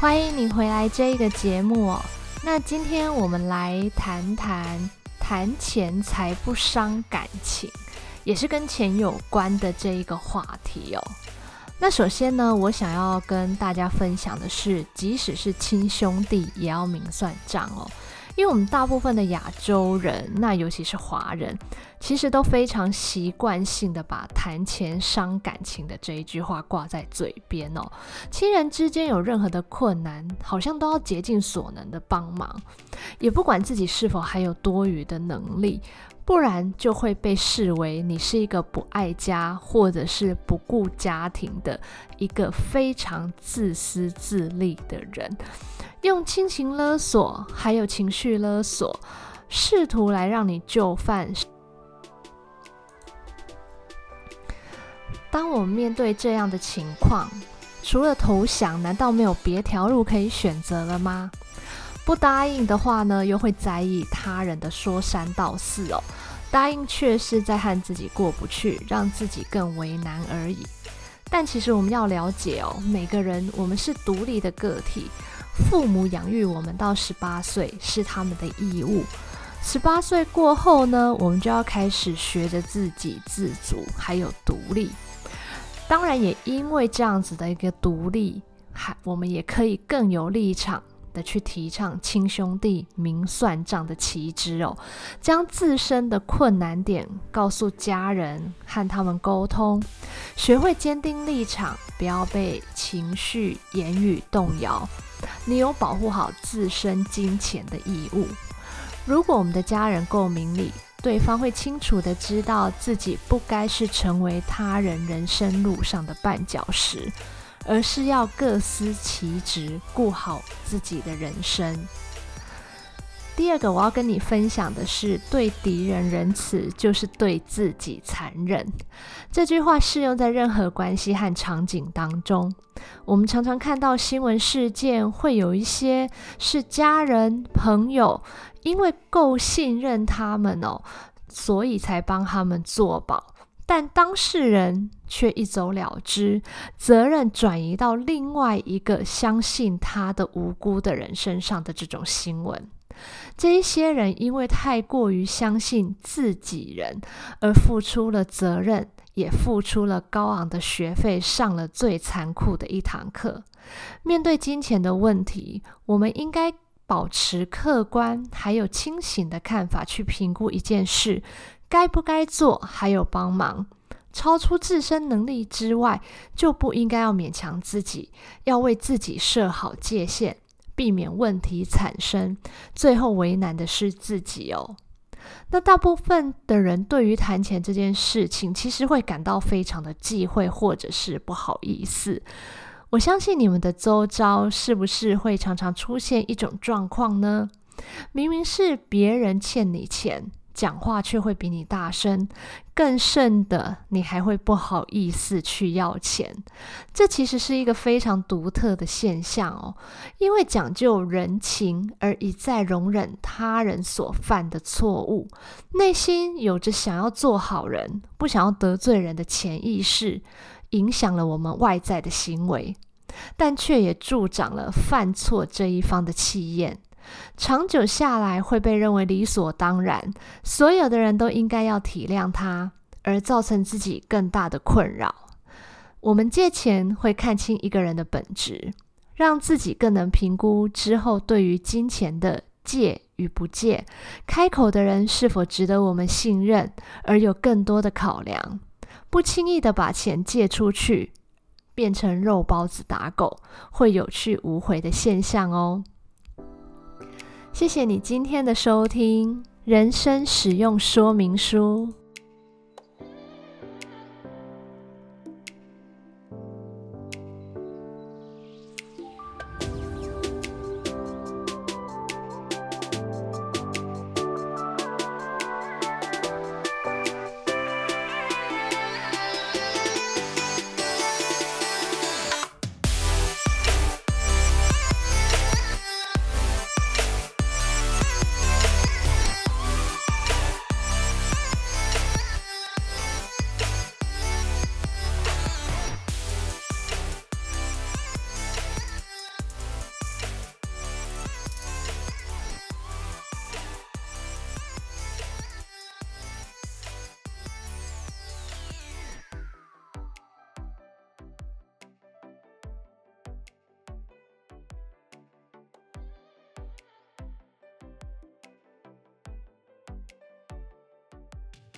欢迎你回来这一个节目哦。那今天我们来谈谈谈钱财不伤感情，也是跟钱有关的这一个话题哦。那首先呢，我想要跟大家分享的是，即使是亲兄弟，也要明算账哦。因为我们大部分的亚洲人，那尤其是华人，其实都非常习惯性的把谈钱伤感情的这一句话挂在嘴边哦。亲人之间有任何的困难，好像都要竭尽所能的帮忙，也不管自己是否还有多余的能力，不然就会被视为你是一个不爱家或者是不顾家庭的一个非常自私自利的人。用亲情勒索，还有情绪勒索，试图来让你就范。当我们面对这样的情况，除了投降，难道没有别条路可以选择了吗？不答应的话呢，又会在意他人的说三道四哦。答应却是在和自己过不去，让自己更为难而已。但其实我们要了解哦，每个人我们是独立的个体。父母养育我们到十八岁是他们的义务，十八岁过后呢，我们就要开始学着自给自足，还有独立。当然，也因为这样子的一个独立，还我们也可以更有立场。的去提倡亲兄弟明算账的旗帜哦，将自身的困难点告诉家人，和他们沟通，学会坚定立场，不要被情绪言语动摇。你有保护好自身金钱的义务。如果我们的家人够明理，对方会清楚的知道自己不该是成为他人人生路上的绊脚石。而是要各司其职，顾好自己的人生。第二个，我要跟你分享的是，对敌人仁慈就是对自己残忍。这句话适用在任何关系和场景当中。我们常常看到新闻事件，会有一些是家人、朋友，因为够信任他们哦，所以才帮他们做保。但当事人却一走了之，责任转移到另外一个相信他的无辜的人身上的这种新闻，这一些人因为太过于相信自己人，而付出了责任，也付出了高昂的学费，上了最残酷的一堂课。面对金钱的问题，我们应该保持客观还有清醒的看法去评估一件事。该不该做，还有帮忙，超出自身能力之外，就不应该要勉强自己，要为自己设好界限，避免问题产生，最后为难的是自己哦。那大部分的人对于谈钱这件事情，其实会感到非常的忌讳，或者是不好意思。我相信你们的周遭是不是会常常出现一种状况呢？明明是别人欠你钱。讲话却会比你大声，更甚的，你还会不好意思去要钱。这其实是一个非常独特的现象哦，因为讲究人情而一再容忍他人所犯的错误，内心有着想要做好人、不想要得罪人的潜意识，影响了我们外在的行为，但却也助长了犯错这一方的气焰。长久下来会被认为理所当然，所有的人都应该要体谅他，而造成自己更大的困扰。我们借钱会看清一个人的本质，让自己更能评估之后对于金钱的借与不借，开口的人是否值得我们信任，而有更多的考量，不轻易的把钱借出去，变成肉包子打狗，会有去无回的现象哦。谢谢你今天的收听，《人生使用说明书》。